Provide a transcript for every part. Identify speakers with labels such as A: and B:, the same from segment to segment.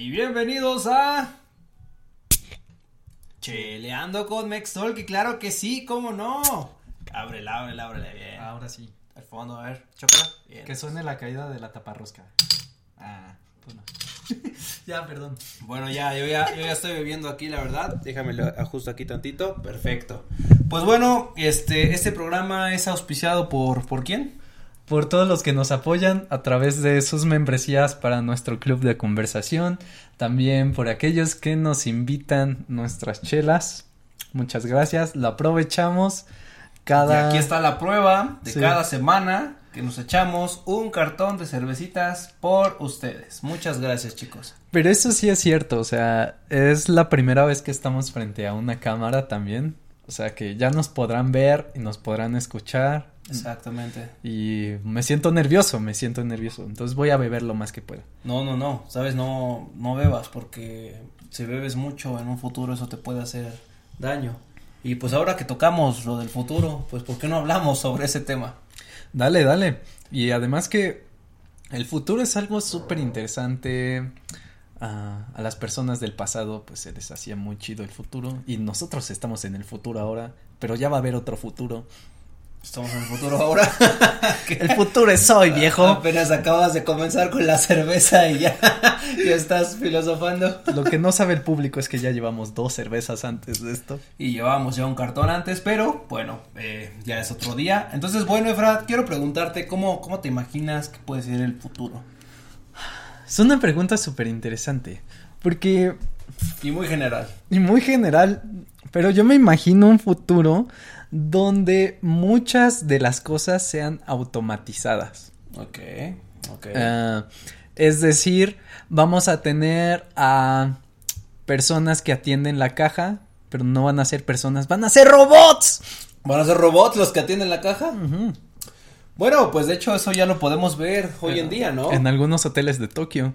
A: Y bienvenidos a Cheleando con Mextol, que claro que sí, cómo no. Ábrele, ábrele, ábrele bien.
B: Ahora sí.
A: Al fondo, a ver, choca. Bien.
B: Que suene la caída de la taparrosca. Ah, pues no. ya, perdón.
A: Bueno, ya yo, ya, yo ya estoy bebiendo aquí, la verdad. Déjame lo ajusto aquí tantito. Perfecto. Pues bueno, este, este programa es auspiciado por, ¿por quién?
B: Por todos los que nos apoyan a través de sus membresías para nuestro club de conversación. También por aquellos que nos invitan nuestras chelas. Muchas gracias. Lo aprovechamos. Cada...
A: Y aquí está la prueba de
B: Sí.
A: cada semana que nos echamos un cartón de cervecitas por ustedes. Muchas gracias, chicos.
B: Pero eso sí es cierto, o sea, es la primera vez que estamos frente a una cámara también. O sea, que ya nos podrán ver y nos podrán escuchar.
A: Exactamente.
B: Y me siento nervioso, me siento nervioso. Entonces voy a beber lo más que pueda.
A: No, no, no, sabes, no, no bebas porque si bebes mucho en un futuro eso te puede hacer daño. Y pues ahora que tocamos lo del futuro, pues ¿por qué no hablamos sobre ese tema?
B: Dale, dale. Y además que el futuro es algo súper interesante. Ah, a las personas del pasado pues se les hacía muy chido el futuro. Y nosotros estamos en el futuro ahora. Pero ya va a haber otro futuro.
A: Estamos en el futuro ahora.
B: El futuro es hoy, viejo.
A: Apenas acabas de comenzar con la cerveza y ya, ya estás filosofando.
B: Lo que no sabe el público es que ya llevamos dos cervezas antes de esto.
A: Y llevábamos ya un cartón antes, pero bueno, eh, ya es otro día. Entonces, bueno, Efra, quiero preguntarte cómo, cómo te imaginas que puede ser el futuro.
B: Es una pregunta súper interesante. Porque,
A: Y muy general.
B: y muy general, pero yo me imagino un futuro donde muchas de las cosas sean automatizadas.
A: Ok, ok.
B: Ah, es decir, vamos a tener a personas que atienden la caja, pero no van a ser personas, van a ser robots.
A: ¿Van a ser robots los que atienden la caja? Bueno, pues de hecho eso ya lo podemos ver hoy en día, ¿no?
B: En algunos hoteles de Tokio.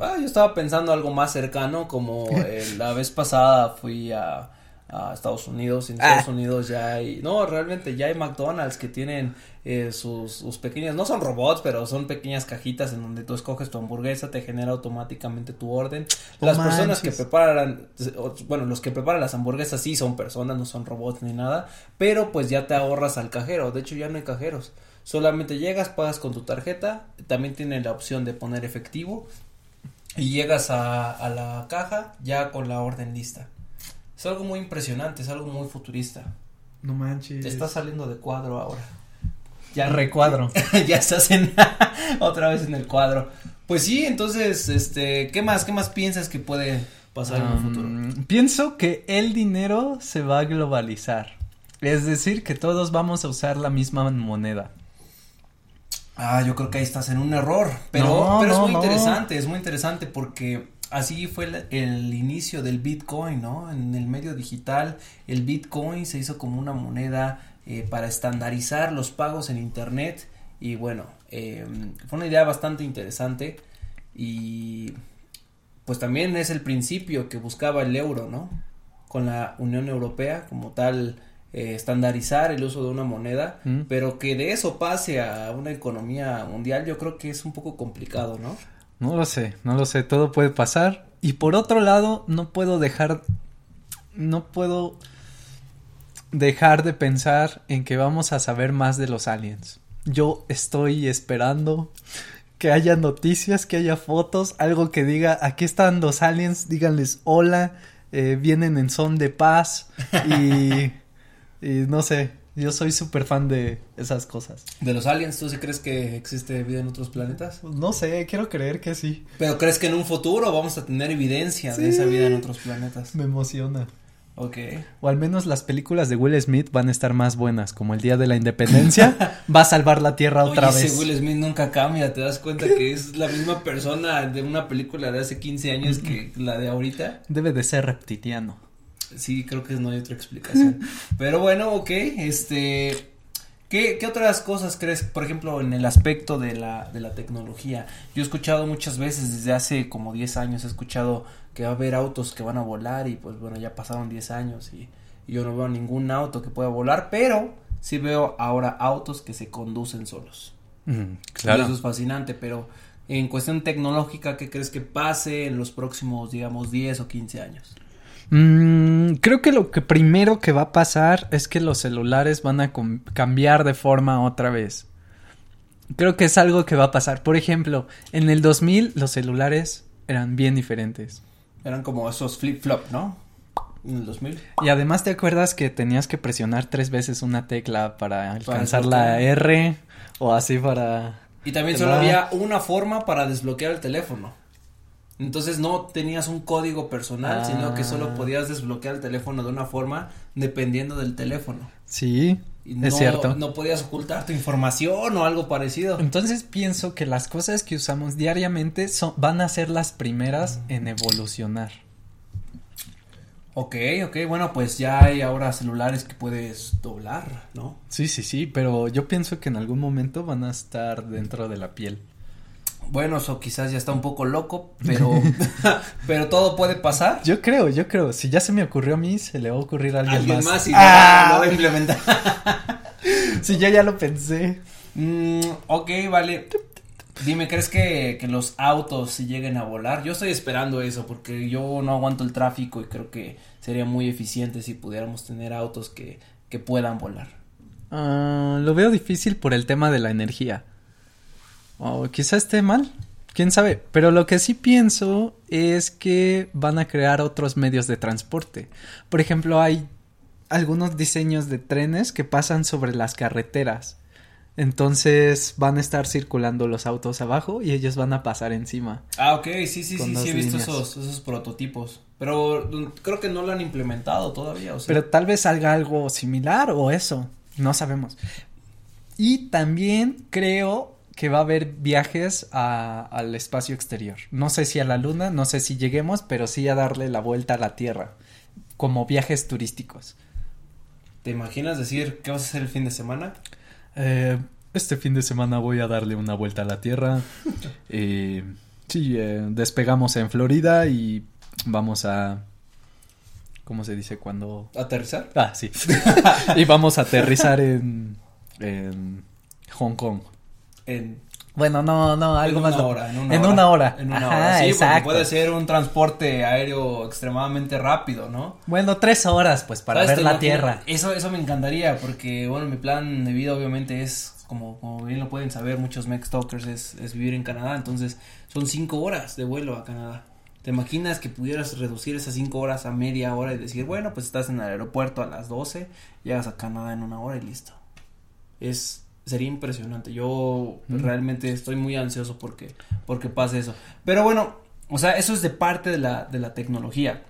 A: Ah, yo estaba pensando algo más cercano, como eh, la vez pasada fui a, a Estados Unidos, y en
B: Ah.
A: Estados Unidos ya hay, no, realmente ya hay McDonald's que tienen eh, sus, sus pequeñas, no son robots, pero son pequeñas cajitas en donde tú escoges tu hamburguesa, te genera automáticamente tu orden. Las personas que preparan, bueno, los que preparan las hamburguesas sí son personas, no son robots ni nada, pero pues ya te ahorras al cajero, de hecho ya no hay cajeros. Solamente llegas, pagas con tu tarjeta, también tienen la opción de poner efectivo y llegas a, a la caja ya con la orden lista. Es algo muy impresionante, es algo muy futurista.
B: No manches.
A: Te estás saliendo de cuadro ahora.
B: ya recuadro.
A: ya estás en otra vez en el cuadro. Pues sí, entonces, este, ¿qué más? ¿Qué más piensas que puede pasar en el futuro?
B: Pienso que el dinero se va a globalizar. Es decir, que todos vamos a usar la misma moneda.
A: Ah, yo creo que ahí estás en un error, pero,
B: No,
A: pero es muy
B: no.
A: interesante, es muy interesante porque así fue el, el inicio del Bitcoin, ¿no? En el medio digital, el Bitcoin se hizo como una moneda eh, para estandarizar los pagos en Internet y bueno, eh, fue una idea bastante interesante y pues también es el principio que buscaba el euro, ¿no? Con la Unión Europea como tal. eh, estandarizar el uso de una moneda
B: Mm.
A: pero que de eso pase a una economía mundial, yo creo que es un poco complicado, ¿no?
B: No lo sé, no lo sé, todo puede pasar. Y por otro lado, no puedo dejar, no puedo dejar de pensar en que vamos a saber más de los aliens. Yo estoy esperando que haya noticias, que haya fotos, algo que diga, aquí están los aliens, díganles hola, eh, vienen en son de paz y, y no sé, yo soy súper fan de esas cosas.
A: De los aliens, ¿tú sí crees que existe vida en otros planetas?
B: No sé, quiero creer que sí.
A: Pero crees que en un futuro vamos a tener evidencia de esa vida en otros planetas.
B: Me emociona.
A: Ok.
B: O al menos las películas de Will Smith van a estar más buenas, como el Día de la Independencia va a salvar la Tierra otra
A: Oye,
B: vez.
A: ese Will Smith nunca cambia, te das cuenta que es la misma persona de una película de hace 15 años que la de ahorita.
B: Debe de ser reptiliano.
A: Sí, creo que no hay otra explicación. Pero bueno, ok, este, ¿qué, qué otras cosas crees, por ejemplo, en el aspecto de la, de la tecnología? Yo he escuchado muchas veces, desde hace como 10 años, he escuchado que va a haber autos que van a volar y pues bueno, ya pasaron 10 años y, y yo no veo ningún auto que pueda volar, pero sí veo ahora autos que se conducen solos.
B: Mm,
A: Y eso es fascinante, pero en cuestión tecnológica, ¿qué crees que pase en los próximos, digamos, 10 o 15 años?
B: Mm, creo que lo que primero que va a pasar es que los celulares van a cambiar de forma otra vez. Creo que es algo que va a pasar. Por ejemplo, en el 2000 los celulares eran bien diferentes.
A: Eran como esos flip-flop, ¿no? En el 2000.
B: Y además te acuerdas que tenías que presionar tres veces una tecla para alcanzar la R o así para...
A: Y también solo había una forma para desbloquear el teléfono. Entonces no tenías un código personal, sino que solo ah. podías desbloquear el teléfono de una forma dependiendo del teléfono.
B: Sí, es cierto.
A: No podías ocultar tu información o algo parecido.
B: Entonces pienso que las cosas que usamos diariamente son, van a ser las primeras en evolucionar.
A: Ok, ok, bueno, pues ya hay ahora celulares que puedes doblar, ¿no?
B: Sí, sí, sí, pero yo pienso que en algún momento van a estar dentro de la piel.
A: Bueno, eso quizás ya está un poco loco, pero, pero todo puede pasar.
B: Yo creo, yo creo. Si ya se me ocurrió a mí, se le va a ocurrir a alguien,
A: ¿Alguien
B: más.
A: y ¡Ah! lo va a implementar.
B: si yo ya lo pensé.
A: Mm, ok, vale. Dime, ¿crees que, que los autos si lleguen a volar? Yo estoy esperando eso porque yo no aguanto el tráfico y creo que sería muy eficiente si pudiéramos tener autos que, que puedan volar.
B: Ah, lo veo difícil por el tema de la energía. O quizá esté mal, quién sabe. Pero lo que sí pienso es que van a crear otros medios de transporte. Por ejemplo, hay algunos diseños de trenes que pasan sobre las carreteras. Entonces van a estar circulando los autos abajo y ellos van a pasar encima.
A: Ah, ok, sí, sí, sí, sí he visto esos, esos prototipos. Pero creo que no lo han implementado todavía. O sea.
B: Pero tal vez salga algo similar o eso. No sabemos. Y también creo que va a haber viajes al espacio exterior. No sé si a la luna, no sé si lleguemos, pero sí a darle la vuelta a la Tierra, como viajes turísticos.
A: ¿Te imaginas decir qué vas a hacer el fin de semana?
B: Eh, este fin de semana voy a darle una vuelta a la Tierra. eh, sí, eh, despegamos en Florida y vamos a... ¿Cómo se dice cuando...
A: ¿Aterrizar?
B: Ah, sí. y vamos a aterrizar en, en Hong Kong.
A: En
B: bueno, no, no, algo
A: en
B: más.
A: Una hora,
B: en una hora.
A: En una hora. Sí, exacto. puede ser un transporte aéreo extremadamente rápido, ¿no?
B: Bueno, tres horas, pues, para ver la Tierra.
A: Eso, eso me encantaría, porque, bueno, mi plan de vida obviamente es, como, como bien lo pueden saber muchos Mex Talkers, es, es vivir en Canadá. Entonces, son cinco horas de vuelo a Canadá. ¿Te imaginas que pudieras reducir esas cinco horas a media hora y decir, bueno, pues estás en el aeropuerto a las doce, llegas a Canadá en una hora y listo? Es sería impresionante. Yo realmente estoy muy ansioso porque, porque pase eso. Pero bueno, o sea, eso es de parte de la, de la tecnología.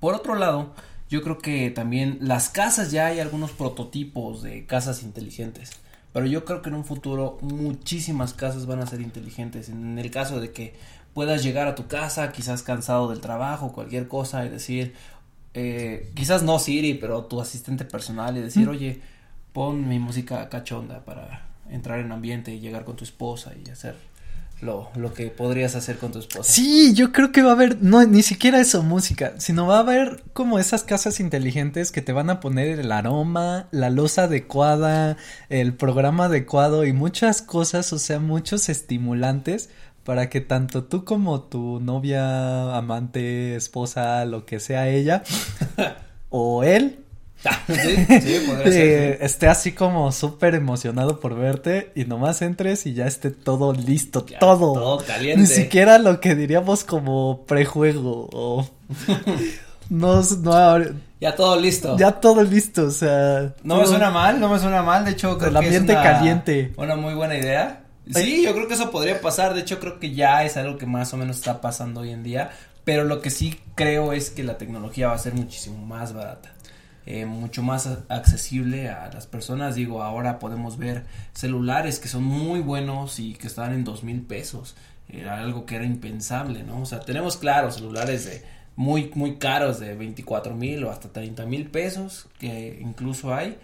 A: Por otro lado, yo creo que también las casas ya hay algunos prototipos de casas inteligentes. Pero yo creo que en un futuro muchísimas casas van a ser inteligentes. En el caso de que puedas llegar a tu casa, quizás cansado del trabajo, cualquier cosa, y decir, eh, quizás no Siri, pero tu asistente personal, y decir, oye, pon mi música cachonda para entrar en ambiente y llegar con tu esposa y hacer lo, lo que podrías hacer con tu esposa.
B: Sí, yo creo que va a haber, no, ni siquiera eso, música, sino va a haber como esas casas inteligentes que te van a poner el aroma, la luz adecuada, el programa adecuado y muchas cosas, o sea, muchos estimulantes para que tanto tú como tu novia, amante, esposa, lo que sea ella, o él,
A: sí, sí, podría ser,
B: esté así como súper emocionado por verte y nomás entres y ya esté todo listo, todo.
A: Todo caliente.
B: Ni siquiera lo que diríamos como prejuego o... no, no,
A: ya todo listo.
B: Ya todo listo, o sea.
A: No me suena mal, no me suena mal, de hecho creo
B: el ambiente
A: es una,
B: caliente.
A: Una muy buena idea. Sí, yo creo que eso podría pasar, de hecho creo que ya es algo que más o menos está pasando hoy en día, pero lo que sí creo es que la tecnología va a ser muchísimo más barata. Eh, mucho más accesible a las personas. Digo, ahora podemos ver celulares que son muy buenos y que están en dos mil pesos. Era algo que era impensable, ¿no? O sea, tenemos claro celulares de muy, muy caros de 24 mil o hasta 30 mil pesos, que incluso hay.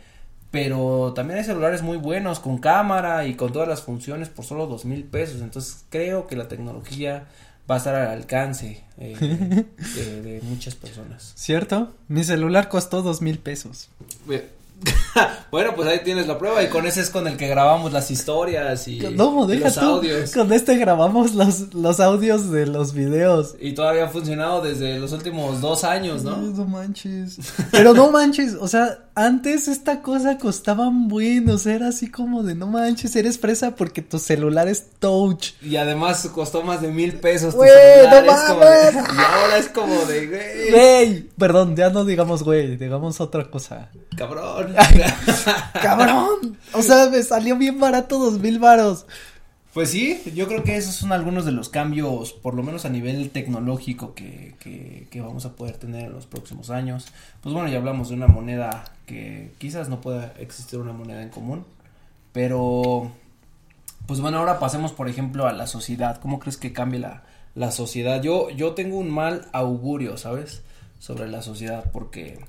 A: Pero también hay celulares muy buenos con cámara y con todas las funciones por solo dos mil pesos. Entonces creo que la tecnología va a estar al alcance eh, de, muchas personas.
B: ¿Cierto? Mi celular costó dos mil pesos.
A: bueno, pues ahí tienes la prueba y con ese es con el que grabamos las historias y,
B: no,
A: y
B: deja
A: los
B: tú,
A: audios.
B: Con este grabamos los, los audios de los videos.
A: Y todavía ha funcionado desde los últimos dos años, ¿no?
B: Ay, no manches. Pero no manches, o sea, antes esta cosa costaba un buen, o sea, era así como de no manches, eres fresa porque tu celular es touch.
A: Y además costó más de mil pesos.
B: Güey, no
A: es como de-
B: mames.
A: y ahora es como de, güey,
B: Güey, perdón, ya no digamos güey, digamos otra cosa.
A: cabrón.
B: Cabrón, o sea, me salió bien barato dos mil varos.
A: Pues sí, yo creo que esos son algunos de los cambios, por lo menos a nivel tecnológico, que, que, vamos a poder tener en los próximos años. Pues bueno, ya hablamos de una moneda que quizás no pueda existir una moneda en común, pero pues bueno, ahora pasemos por ejemplo a la sociedad. ¿Cómo crees que cambie la, la sociedad? Yo, yo tengo un mal augurio, ¿sabes? Sobre la sociedad, porque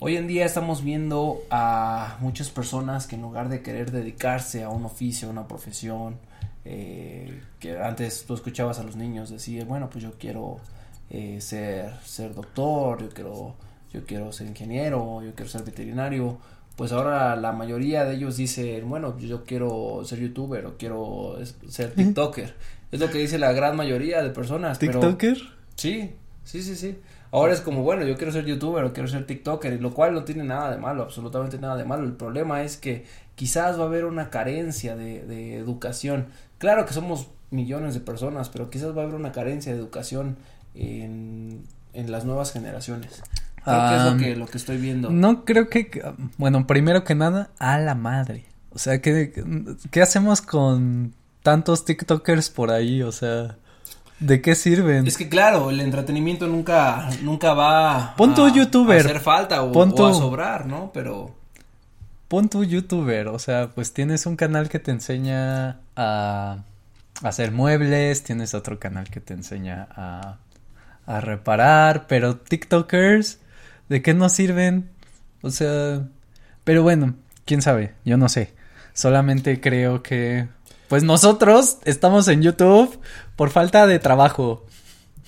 A: Hoy en día estamos viendo a muchas personas que en lugar de querer dedicarse a un oficio, a una profesión, eh, que antes tú escuchabas a los niños decir, bueno, pues yo quiero eh, ser, ser doctor, yo quiero, yo quiero ser ingeniero, yo quiero ser veterinario, pues ahora la mayoría de ellos dicen, bueno, yo quiero ser youtuber o quiero ser tiktoker. Es lo que dice la gran mayoría de personas. pero-
B: ¿TikToker?
A: Sí, sí, sí, sí. Ahora es como, bueno, yo quiero ser youtuber o quiero ser tiktoker, y lo cual no tiene nada de malo, absolutamente nada de malo. El problema es que quizás va a haber una carencia de, de educación. Claro que somos millones de personas, pero quizás va a haber una carencia de educación en, en las nuevas generaciones. Creo que es lo
B: Am,
A: que, lo que estoy viendo.
B: No creo que, bueno, primero que nada, a la madre. O sea, ¿qué, qué hacemos con tantos TikTokers por ahí? O sea, ¿de qué sirven?
A: Es que claro, el entretenimiento nunca, nunca va
B: Pon tu
A: a,
B: youtuber.
A: a hacer falta o,
B: Pon
A: o a sobrar, ¿no? Pero
B: Pon tu youtuber, o sea, pues tienes un canal que te enseña a hacer muebles, tienes otro canal que te enseña a, a reparar, pero TikTokers, ¿de qué nos sirven? O sea, pero bueno, quién sabe, yo no sé. Solamente creo que, pues nosotros estamos en YouTube por falta de trabajo.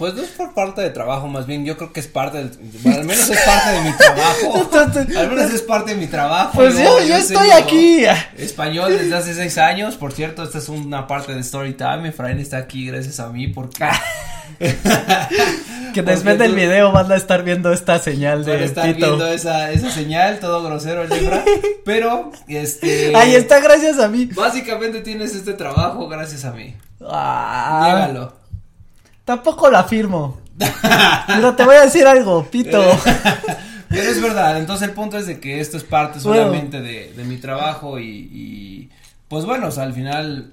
A: Pues no es por parte de trabajo, más bien yo creo que es parte del, bueno, al menos es parte de mi trabajo. al menos es parte de mi trabajo.
B: Pues yo, yo estoy aquí.
A: Español desde hace seis años, por cierto, esta es una parte de Storytime, Efraín está aquí gracias a mí porque
B: Que después del
A: tú-
B: video van a estar viendo esta señal
A: van a
B: de
A: estar
B: pito.
A: viendo esa, esa señal, todo grosero, Libra, pero este...
B: Ahí está, gracias a mí.
A: Básicamente tienes este trabajo gracias a mí.
B: Ah,
A: Niégalo.
B: Tampoco la firmo. Pero te voy a decir algo, pito.
A: Pero es verdad, entonces el punto es de que esto es parte
B: Bueno.
A: solamente de, de mi trabajo y, y, pues bueno, o sea, al final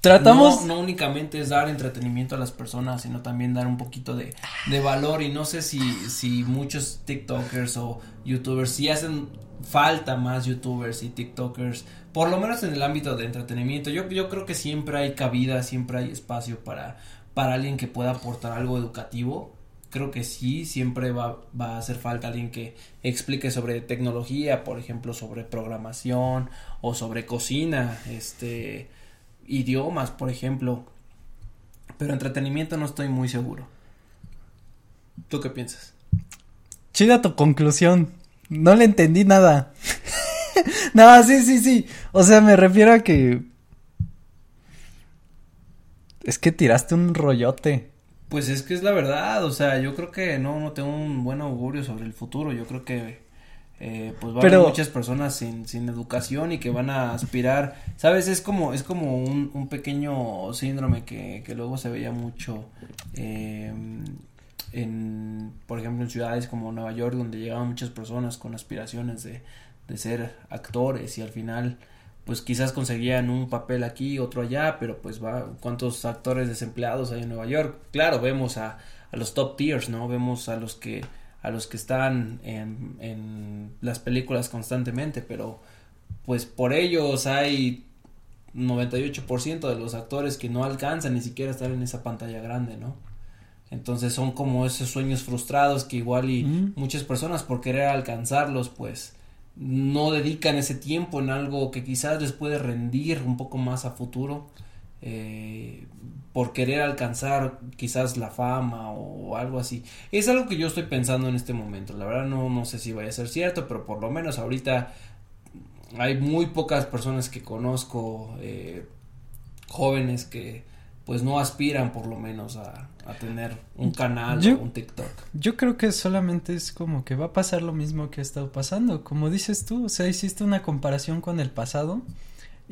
B: Tratamos.
A: no, únicamente es dar entretenimiento a las personas, sino también dar un poquito de, de valor y no sé si, si muchos TikTokers o YouTubers, si hacen falta más YouTubers y TikTokers, por lo menos en el ámbito de entretenimiento, yo, yo creo que siempre hay cabida, siempre hay espacio para, para alguien que pueda aportar algo educativo. Creo que sí, siempre va, va a hacer falta alguien que explique sobre tecnología, por ejemplo, sobre programación o sobre cocina, este, idiomas, por ejemplo. Pero entretenimiento no estoy muy seguro. ¿Tú qué piensas?
B: Chida tu conclusión. No le entendí nada. no, sí, sí, sí. O sea, me refiero a que. Es que tiraste un rollote.
A: Pues es que es la verdad, o sea, yo creo que no, no tengo un buen augurio sobre el futuro, yo creo que eh, pues va a haber muchas personas sin, sin educación y que van a aspirar, sabes, es como, es como un, un pequeño síndrome que, que luego se veía mucho eh, en, por ejemplo, en ciudades como Nueva York, donde llegaban muchas personas con aspiraciones de, de ser actores y al final pues quizás conseguían un papel aquí, otro allá, pero pues va, ¿cuántos actores desempleados hay en Nueva York? Claro, vemos a, a los top tiers, ¿no? Vemos a los que, a los que están en, en las películas constantemente, pero pues por ellos hay 98% de los actores que no alcanzan ni siquiera estar en esa pantalla grande, ¿no? Entonces son como esos sueños frustrados que igual y
B: Mm.
A: muchas personas por querer alcanzarlos pues no dedican ese tiempo en algo que quizás les puede rendir un poco más a futuro eh, por querer alcanzar quizás la fama o algo así. Es algo que yo estoy pensando en este momento. La verdad no, no sé si vaya a ser cierto, pero por lo menos ahorita hay muy pocas personas que conozco eh, jóvenes que pues no aspiran por lo menos a, a tener un canal
B: Yo-
A: o un TikTok.
B: Yo creo que solamente es como que va a pasar lo mismo que ha estado pasando. Como dices tú, o sea, hiciste una comparación con el pasado.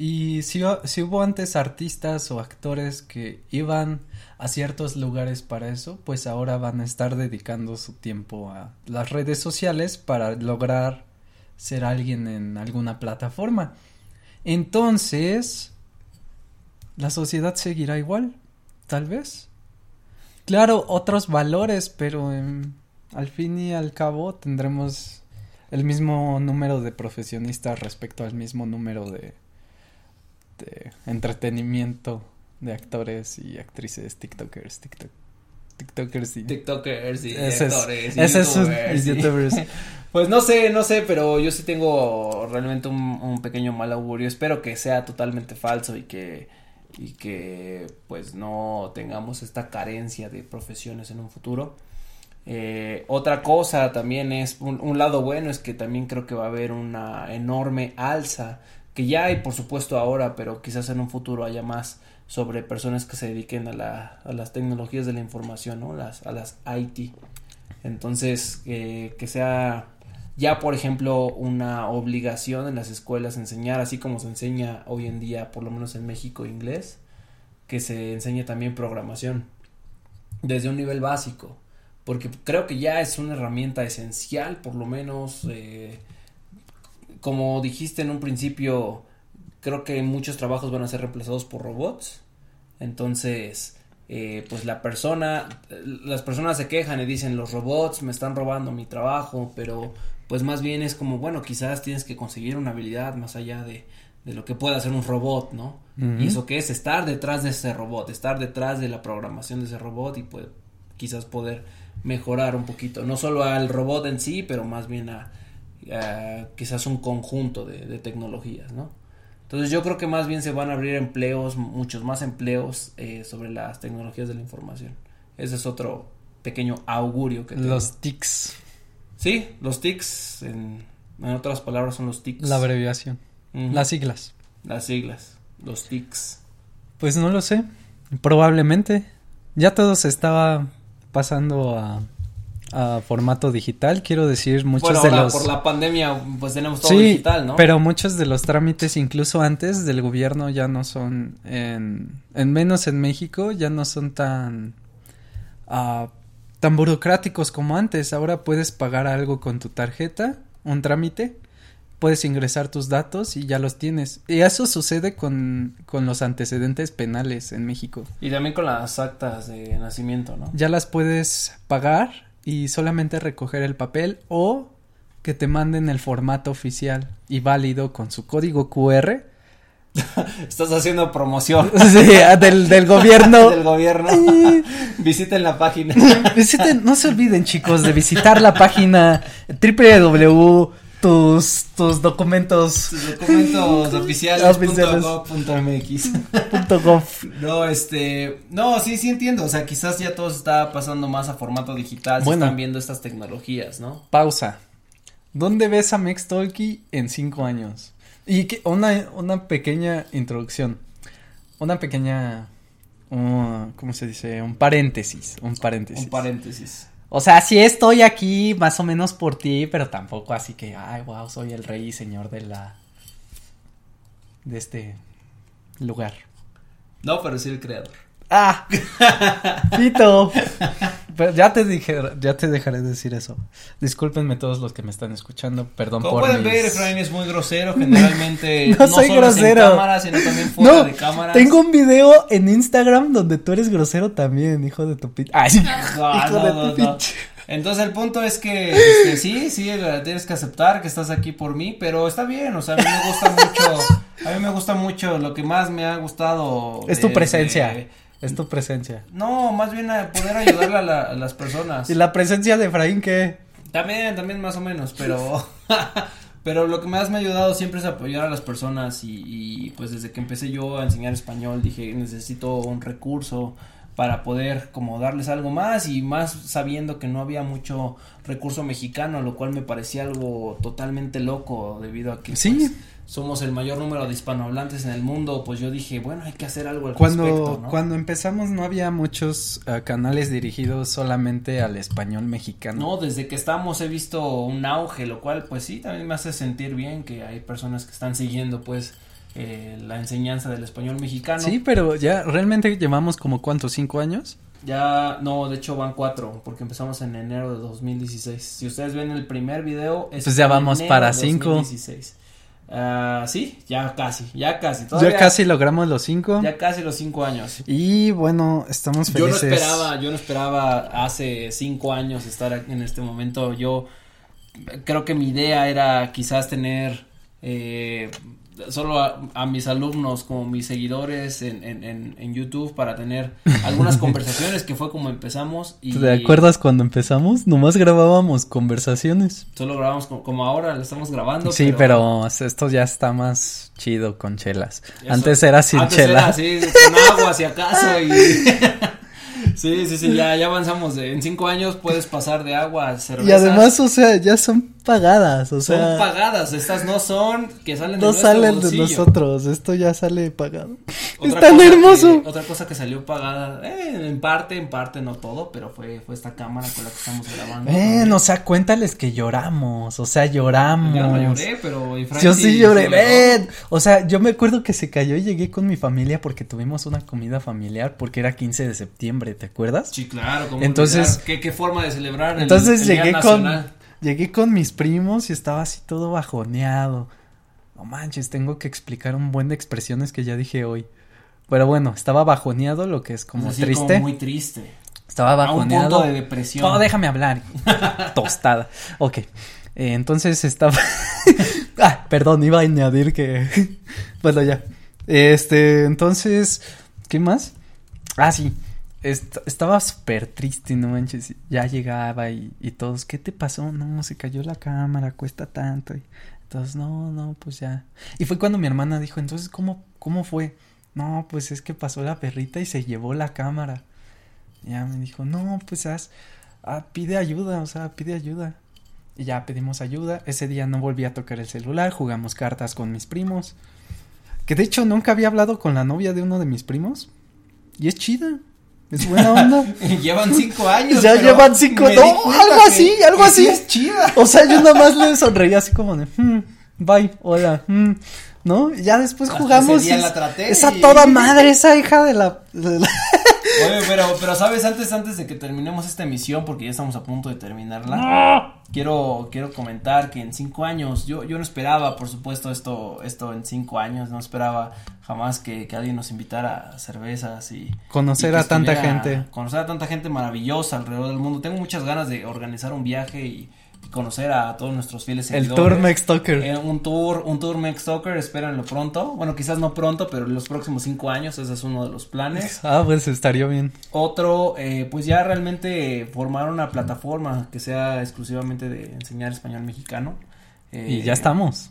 B: Y si, si hubo antes artistas o actores que iban a ciertos lugares para eso, pues ahora van a estar dedicando su tiempo a las redes sociales para lograr ser alguien en alguna plataforma. Entonces, la sociedad seguirá igual, tal vez. Claro, otros valores, pero em, al fin y al cabo tendremos el mismo número de profesionistas respecto al mismo número de, de entretenimiento de actores y actrices, tiktokers, tiktok, tiktokers y...
A: TikTokers y
B: Ese
A: actores y
B: es
A: youtubers,
B: y
A: y-
B: youtubers.
A: Pues no sé, no sé, pero yo sí tengo realmente un, un pequeño mal augurio. Espero que sea totalmente falso y que y que pues no tengamos esta carencia de profesiones en un futuro. Eh, otra cosa también es un, un lado bueno es que también creo que va a haber una enorme alza que ya hay por supuesto ahora, pero quizás en un futuro haya más sobre personas que se dediquen a, la, a las tecnologías de la información, ¿no? Las, a las IT. Entonces, eh, que sea ya, por ejemplo, una obligación en las escuelas enseñar, así como se enseña hoy en día, por lo menos en México, inglés, que se enseñe también programación desde un nivel básico, porque creo que ya es una herramienta esencial, por lo menos, eh, como dijiste en un principio, creo que muchos trabajos van a ser reemplazados por robots, entonces, eh, pues la persona, las personas se quejan y dicen los robots me están robando mi trabajo, pero pues más bien es como, bueno, quizás tienes que conseguir una habilidad más allá de, de lo que pueda hacer un robot, ¿no? Y eso que es estar detrás de ese robot, estar detrás de la programación de ese robot y pues quizás poder mejorar un poquito, no solo al robot en sí, pero más bien a, a quizás un conjunto de, de tecnologías, ¿no? Entonces yo creo que más bien se van a abrir empleos, muchos más empleos eh, sobre las tecnologías de la información. Ese es otro pequeño augurio que tengo.
B: Los tics,
A: Sí, los TICs, en, en otras palabras son los TICs.
B: la abreviación, las siglas.
A: Las siglas, los TICs.
B: Pues no lo sé, probablemente. Ya todo se estaba pasando a, a formato digital, quiero decir, muchos
A: bueno,
B: de los...
A: por la pandemia pues tenemos todo
B: sí,
A: digital, ¿no?
B: pero muchos de los trámites, incluso antes del gobierno, ya no son, en, en menos en México, ya no son tan, ah, tan burocráticos como antes. Ahora puedes pagar algo con tu tarjeta, un trámite, puedes ingresar tus datos y ya los tienes. Y eso sucede con, con los antecedentes penales en México.
A: Y también con las actas de nacimiento, ¿no?
B: Ya las puedes pagar y solamente recoger el papel o que te manden el formato oficial y válido con su código QR.
A: Estás haciendo promoción
B: Sí, ah, del, del gobierno.
A: del gobierno. Visiten la página.
B: Visiten, no se olviden chicos de visitar la página www tus, tus documentos
A: Sus documentos oficiales.
B: Oficiales.
A: punto gov punto MX.
B: punto gov.
A: No, este, no, sí, sí entiendo, o sea, quizás ya todo se está pasando más a formato digital,
B: Bueno.
A: se están viendo estas tecnologías, ¿no?
B: Pausa. ¿Dónde ves a Mex Talkie en cinco años? Y que una, una pequeña introducción. Una pequeña. uh, ¿Cómo se dice? Un paréntesis. Un paréntesis.
A: Un paréntesis.
B: O sea, sí estoy aquí más o menos por ti, pero tampoco así que, ay, wow, soy el rey y señor de la. de este lugar.
A: No, pero sí el creador.
B: ¡Ah! ¡Pito! Pero ya te dije, ya te dejaré decir eso. Discúlpenme todos los que me están escuchando, perdón
A: Como
B: por
A: pueden
B: mis-
A: ver, Efraín es muy grosero, generalmente
B: No
A: no,
B: soy
A: solo
B: grosero.
A: en cámara, sino también fuera
B: No,
A: de cámara.
B: tengo un video en Instagram donde tú eres grosero también, hijo de tu pinche. Ay,
A: No,
B: hijo de tu.
A: Entonces el punto es que este, sí, sí, eh, tienes que aceptar que estás aquí por mí, pero está bien, o sea, a mí me gusta mucho, a mí me gusta mucho, lo que más me ha gustado.
B: Es tu presencia. Es tu presencia.
A: No, más bien a poder ayudarle a, la- a las personas.
B: ¿Y la presencia de Efraín qué?
A: También, también más o menos, pero pero lo que más me ha ayudado siempre es apoyar a las personas y, y, pues desde que empecé yo a enseñar español dije necesito un recurso para poder como darles algo más y más sabiendo que no había mucho recurso mexicano, lo cual me parecía algo totalmente loco debido a que
B: sí.
A: Pues, somos el mayor número de hispanohablantes en el mundo, pues yo dije, bueno, hay que hacer algo al
B: cuando,
A: respecto, ¿no?
B: Cuando empezamos no había muchos uh, canales dirigidos solamente al español mexicano.
A: No, desde que estamos he visto un auge, lo cual pues sí, también me hace sentir bien que hay personas que están siguiendo pues eh, la enseñanza del español mexicano.
B: Sí, pero ya realmente llevamos como cuántos, cinco años.
A: Ya, no, de hecho van cuatro, porque empezamos en enero de 2016. Si ustedes ven el primer video,
B: es pues ya vamos para cinco.
A: 2016. Uh, sí, ya casi, ya casi.
B: Todavía, ya casi logramos los cinco.
A: Ya casi los cinco años.
B: Y bueno, estamos felices.
A: Yo no esperaba, yo no esperaba hace cinco años estar en este momento. Yo creo que mi idea era quizás tener eh, solo a, a, mis alumnos como mis seguidores en, en, en, YouTube para tener algunas conversaciones que fue como empezamos y
B: ¿Te acuerdas cuando empezamos? Nomás grabábamos conversaciones.
A: Solo grabamos como, como ahora lo estamos grabando.
B: Sí, pero... pero... esto ya está más chido con chelas. Antes era sin
A: antes
B: chela.
A: Era así, con agua si acaso y Sí, sí, sí, ya, ya avanzamos. De, en cinco años puedes pasar de agua a cerveza.
B: Y además, o sea, ya son pagadas, o sea.
A: Son pagadas, estas no son que salen de
B: No salen
A: bolsillo.
B: de nosotros, esto ya sale pagado.
A: Otra
B: es tan hermoso.
A: Que, otra cosa que salió pagada, eh, en parte, en parte, no todo, pero fue, fue esta cámara con la que estamos grabando.
B: Ven, o sea, cuéntales que lloramos, o sea, lloramos.
A: Yo no lloré, pero.
B: Yo sí lloré, ven. O sea, yo me acuerdo que se cayó y llegué con mi familia porque tuvimos una comida familiar porque era 15 de septiembre, ¿te acuerdas?
A: Sí, claro. ¿cómo
B: entonces,
A: ¿Qué, ¿qué, forma de celebrar
B: entonces
A: el, el
B: llegué
A: Día
B: con? Llegué con mis primos y estaba así todo bajoneado. No manches, tengo que explicar un buen de expresiones que ya dije hoy. Pero bueno, estaba bajoneado, lo que es como
A: es decir,
B: triste.
A: Como muy triste.
B: Estaba bajoneado.
A: A un punto de depresión.
B: No, déjame hablar. Tostada. Ok. Eh, entonces estaba. ah, perdón, iba a añadir que. bueno, ya. Este, entonces. ¿Qué más? Ah, sí. Est estaba súper triste, no manches. Ya llegaba y, y, todos, ¿qué te pasó? No, se cayó la cámara, cuesta tanto. Y entonces, no, no, pues ya. Y fue cuando mi hermana dijo, entonces, ¿cómo, cómo fue? No, pues es que pasó la perrita y se llevó la cámara. Y ya me dijo, no, pues haz, ah, pide ayuda, o sea, pide ayuda. Y ya pedimos ayuda. Ese día no volví a tocar el celular, jugamos cartas con mis primos. Que de hecho nunca había hablado con la novia de uno de mis primos. Y es chida. Es buena onda.
A: llevan cinco años.
B: Ya llevan cinco. No, algo así, algo así.
A: Sí es chida.
B: O sea, yo nada más le sonreía así como de, hmm, bye, hola, hmm. ¿No? Y ya después
A: Hasta
B: jugamos.
A: Ese día la traté
B: esa
A: y...
B: toda madre, esa hija de la. De la...
A: Oye, pero, pero sabes, antes, antes de que terminemos esta emisión, porque ya estamos a punto de terminarla, quiero, quiero comentar que en cinco años, yo, yo no esperaba, por supuesto, esto, esto en cinco años, no esperaba jamás que, que alguien nos invitara a cervezas y
B: conocer
A: y
B: a tanta gente,
A: conocer a tanta gente maravillosa alrededor del mundo. Tengo muchas ganas de organizar un viaje y conocer a todos nuestros fieles seguidores.
B: El tour Talker.
A: Eh, un tour, un tour Mex Talker, espérenlo pronto. Bueno, quizás no pronto, pero en los próximos cinco años, ese es uno de los planes.
B: Ah, pues estaría bien.
A: Otro, eh, pues ya realmente formar una plataforma que sea exclusivamente de enseñar español mexicano.
B: Eh, y ya estamos.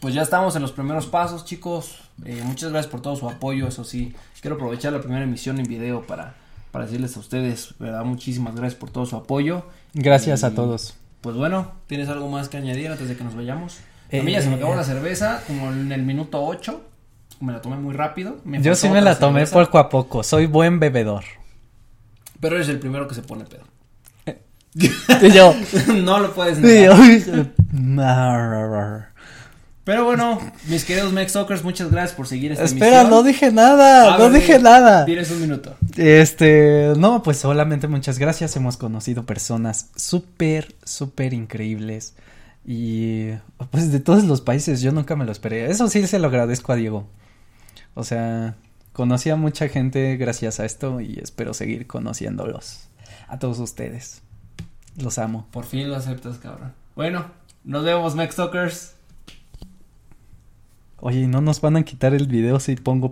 A: Pues ya estamos en los primeros pasos, chicos. Eh, muchas gracias por todo su apoyo, eso sí. Quiero aprovechar la primera emisión en video para, para decirles a ustedes, ¿verdad? Muchísimas gracias por todo su apoyo.
B: Gracias
A: y,
B: a todos.
A: Pues bueno, ¿tienes algo más que añadir antes de que nos vayamos? A mí ya se me acabó la cerveza, como en el minuto 8. Me la tomé muy rápido.
B: Me Yo sí me la tomé cerveza. poco a poco. Soy buen bebedor.
A: Pero eres el primero que se pone pedo.
B: y yo.
A: no lo puedes negar. Pero bueno, mis queridos Mex Talkers, muchas gracias por seguir esta
B: Espera,
A: emisión.
B: no dije nada, no dije nada.
A: Tienes un minuto.
B: Este, no, pues solamente muchas gracias. Hemos conocido personas súper, súper increíbles. Y pues de todos los países, yo nunca me lo esperé. Eso sí se lo agradezco a Diego. O sea, conocí a mucha gente gracias a esto y espero seguir conociéndolos. A todos ustedes. Los amo.
A: Por fin lo aceptas, cabrón. Bueno, nos vemos, Mex Talkers.
B: Oye, ¿no nos van a quitar el video si pongo